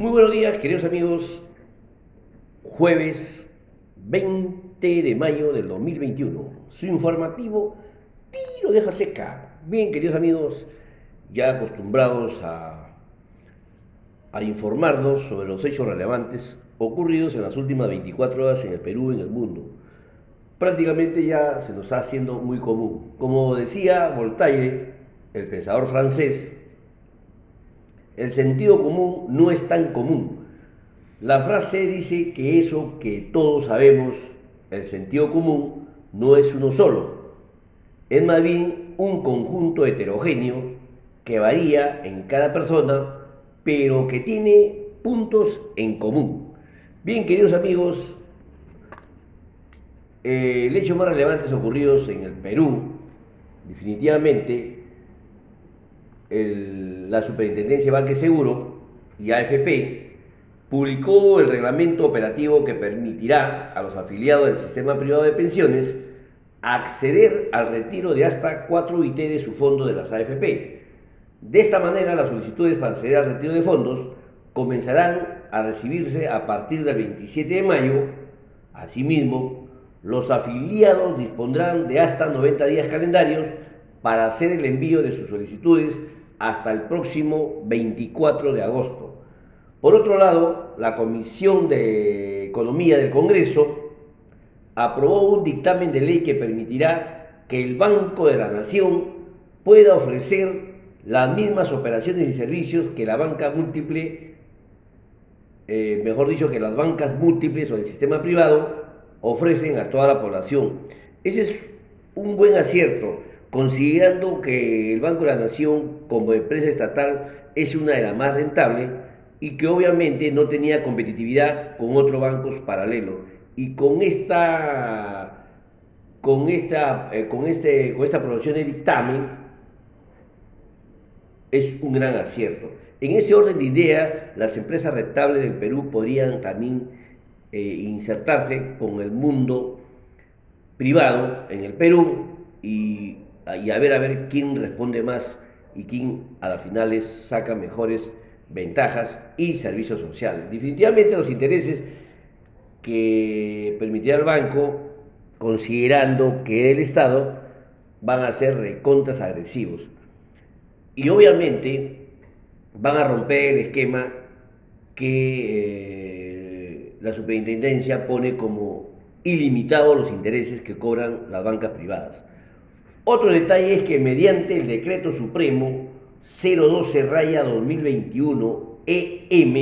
Muy buenos días, queridos amigos. Jueves 20 de mayo del 2021. Su informativo tiro deja seca. Bien, queridos amigos, ya acostumbrados a, a informarnos sobre los hechos relevantes ocurridos en las últimas 24 horas en el Perú y en el mundo. Prácticamente ya se nos está haciendo muy común. Como decía Voltaire, el pensador francés, el sentido común no es tan común. La frase dice que eso que todos sabemos, el sentido común, no es uno solo. Es más bien un conjunto heterogéneo que varía en cada persona, pero que tiene puntos en común. Bien, queridos amigos, eh, el hecho más relevante ocurridos en el Perú, definitivamente, la Superintendencia de Banque Seguro y AFP publicó el reglamento operativo que permitirá a los afiliados del sistema privado de pensiones acceder al retiro de hasta 4 IT de su fondo de las AFP. De esta manera, las solicitudes para acceder al retiro de fondos comenzarán a recibirse a partir del 27 de mayo. Asimismo, los afiliados dispondrán de hasta 90 días calendarios para hacer el envío de sus solicitudes hasta el próximo 24 de agosto. Por otro lado, la Comisión de Economía del Congreso aprobó un dictamen de ley que permitirá que el Banco de la Nación pueda ofrecer las mismas operaciones y servicios que la banca múltiple, eh, mejor dicho, que las bancas múltiples o el sistema privado ofrecen a toda la población. Ese es un buen acierto considerando que el Banco de la Nación como empresa estatal es una de las más rentables y que obviamente no tenía competitividad con otros bancos paralelos. Y con esta, con esta, eh, con este, con esta aprobación de dictamen es un gran acierto. En ese orden de ideas, las empresas rentables del Perú podrían también eh, insertarse con el mundo privado en el Perú y y a ver a ver quién responde más y quién a las finales saca mejores ventajas y servicios sociales. Definitivamente los intereses que permitirá el banco, considerando que el Estado van a ser recontas agresivos. Y obviamente van a romper el esquema que eh, la superintendencia pone como ilimitado los intereses que cobran las bancas privadas. Otro detalle es que mediante el decreto supremo 012 raya 2021 EM,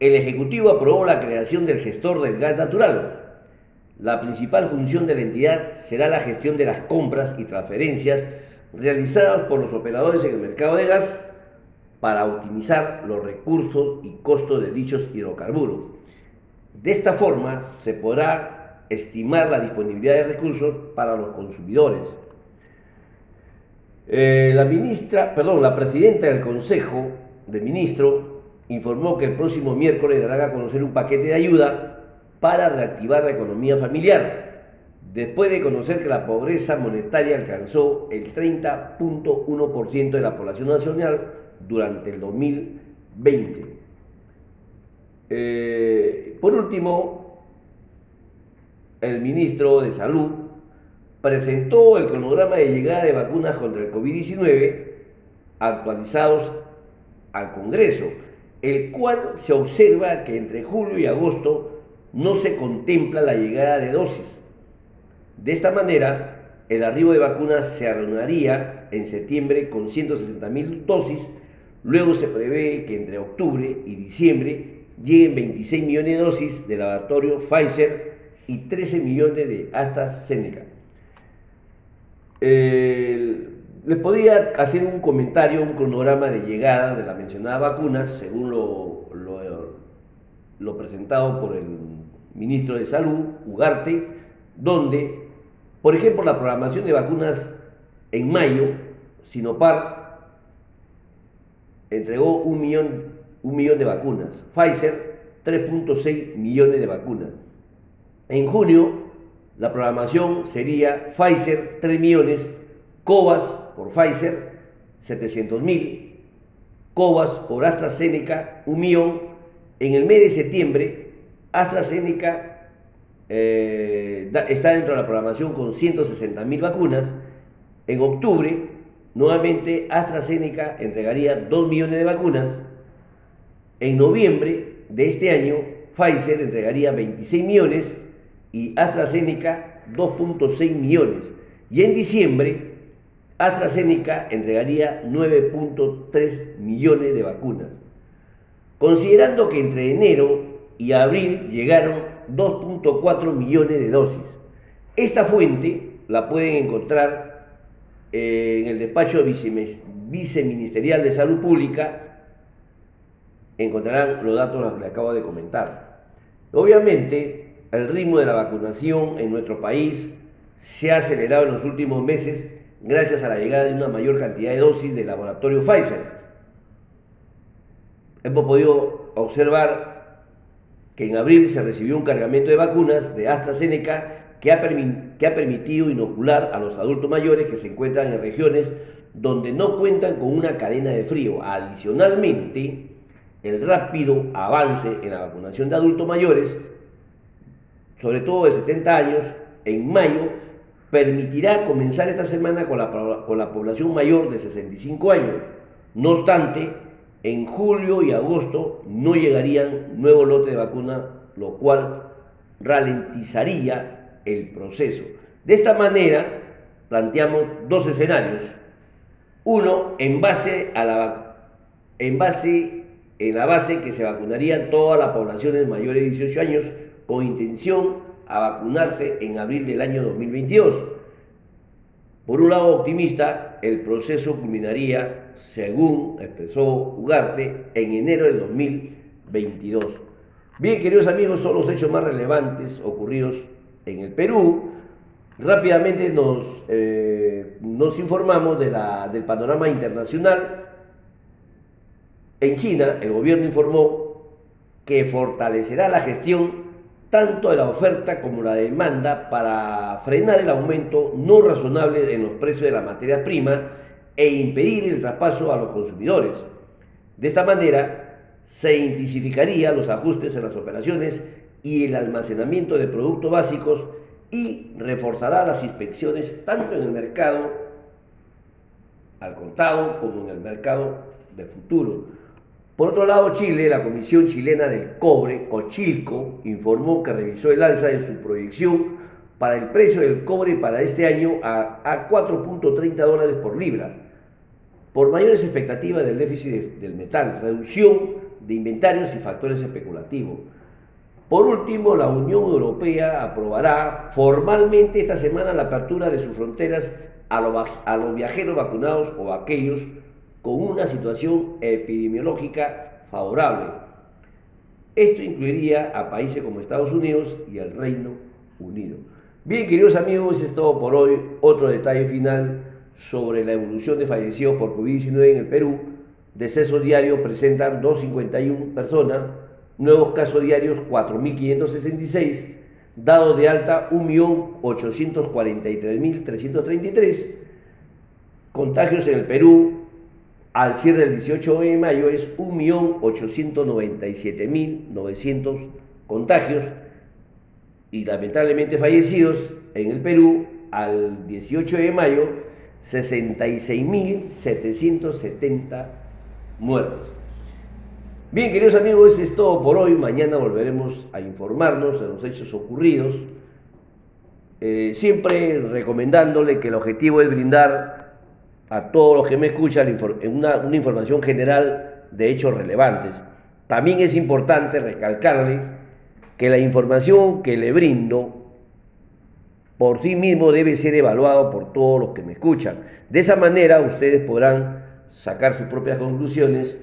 el Ejecutivo aprobó la creación del gestor del gas natural. La principal función de la entidad será la gestión de las compras y transferencias realizadas por los operadores en el mercado de gas para optimizar los recursos y costos de dichos hidrocarburos. De esta forma se podrá estimar la disponibilidad de recursos para los consumidores eh, la ministra, perdón, la presidenta del Consejo de Ministros informó que el próximo miércoles dará a conocer un paquete de ayuda para reactivar la economía familiar, después de conocer que la pobreza monetaria alcanzó el 30.1% de la población nacional durante el 2020. Eh, por último, el ministro de Salud presentó el cronograma de llegada de vacunas contra el COVID-19 actualizados al Congreso, el cual se observa que entre julio y agosto no se contempla la llegada de dosis. De esta manera, el arribo de vacunas se arruinaría en septiembre con 160 mil dosis, luego se prevé que entre octubre y diciembre lleguen 26 millones de dosis del laboratorio Pfizer y 13 millones de AstraZeneca les podía hacer un comentario, un cronograma de llegada de la mencionada vacuna, según lo, lo, presentado por el ministro de Salud, Ugarte, donde, por ejemplo, la programación de vacunas en mayo, Sinopar entregó un millón, un millón de vacunas, Pfizer 3.6 millones de vacunas. En junio, la programación sería Pfizer 3 millones, Covas por Pfizer 700 mil, Covas por AstraZeneca 1 millón En el mes de septiembre, AstraZeneca eh, está dentro de la programación con 160.000 vacunas. En octubre, nuevamente AstraZeneca entregaría 2 millones de vacunas. En noviembre de este año, Pfizer entregaría 26 millones y AstraZeneca 2.6 millones. Y en diciembre, AstraZeneca entregaría 9.3 millones de vacunas. Considerando que entre enero y abril llegaron 2.4 millones de dosis. Esta fuente la pueden encontrar eh, en el despacho viceministerial de Salud Pública. Encontrarán los datos que acabo de comentar. Obviamente, el ritmo de la vacunación en nuestro país se ha acelerado en los últimos meses gracias a la llegada de una mayor cantidad de dosis del laboratorio Pfizer. Hemos podido observar que en abril se recibió un cargamento de vacunas de AstraZeneca que ha, que ha permitido inocular a los adultos mayores que se encuentran en regiones donde no cuentan con una cadena de frío. Adicionalmente, el rápido avance en la vacunación de adultos mayores, sobre todo de 70 años, en mayo, permitirá comenzar esta semana con la, con la población mayor de 65 años. No obstante, en julio y agosto no llegarían nuevos lotes de vacuna, lo cual ralentizaría el proceso. De esta manera, planteamos dos escenarios. Uno, en base a la en base en la base que se vacunarían todas las poblaciones mayores de 18 años con intención a vacunarse en abril del año 2022 por un lado optimista, el proceso culminaría, según expresó Ugarte, en enero del 2022. Bien, queridos amigos, son los hechos más relevantes ocurridos en el Perú. Rápidamente nos, eh, nos informamos de la, del panorama internacional. En China, el gobierno informó que fortalecerá la gestión tanto de la oferta como la demanda para frenar el aumento no razonable en los precios de la materia prima e impedir el traspaso a los consumidores. De esta manera, se intensificarían los ajustes en las operaciones y el almacenamiento de productos básicos y reforzará las inspecciones tanto en el mercado al contado como en el mercado de futuro por otro lado, Chile, la Comisión Chilena del Cobre, Cochilco, informó que revisó el alza de su proyección para el precio del cobre para este año a, 4.30 dólares por libra, por mayores expectativas del déficit del metal, reducción de inventarios y factores especulativos. Por último, la Unión Europea aprobará formalmente esta semana la apertura de sus fronteras a los viajeros vacunados o a aquellos con una situación epidemiológica favorable. Esto incluiría a países como Estados Unidos y el Reino Unido. Bien, queridos amigos, es todo por hoy. Otro detalle final sobre la evolución de fallecidos por COVID-19 en el Perú. Decesos diarios presentan 251 personas, nuevos casos diarios 4.566, dados de alta 1.843.333, contagios en el Perú al cierre del 18 de mayo es 1.897.900 contagios y lamentablemente fallecidos en el Perú al 18 de mayo 66.770 muertos. Bien, queridos amigos, es todo por hoy. Mañana volveremos a informarnos de los hechos ocurridos. Eh, siempre recomendándole que el objetivo es brindar a todos los que me escuchan una, información general de hechos relevantes. También es importante recalcarle que la información que le brindo por sí mismo debe ser evaluado por todos los que me escuchan. De esa manera ustedes podrán sacar sus propias conclusiones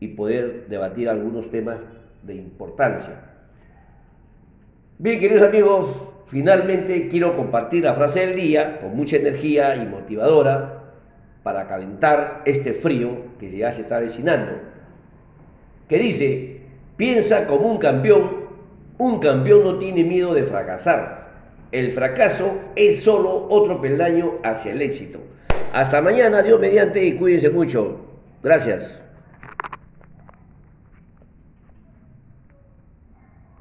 y poder debatir algunos temas de importancia. Bien, queridos amigos, finalmente quiero compartir la frase del día con mucha energía y motivadora para calentar este frío que ya se está avecinando, que dice, piensa como un campeón, un campeón no tiene miedo de fracasar, el fracaso es solo otro peldaño hacia el éxito. Hasta mañana, Dios mediante y cuídense mucho. Gracias.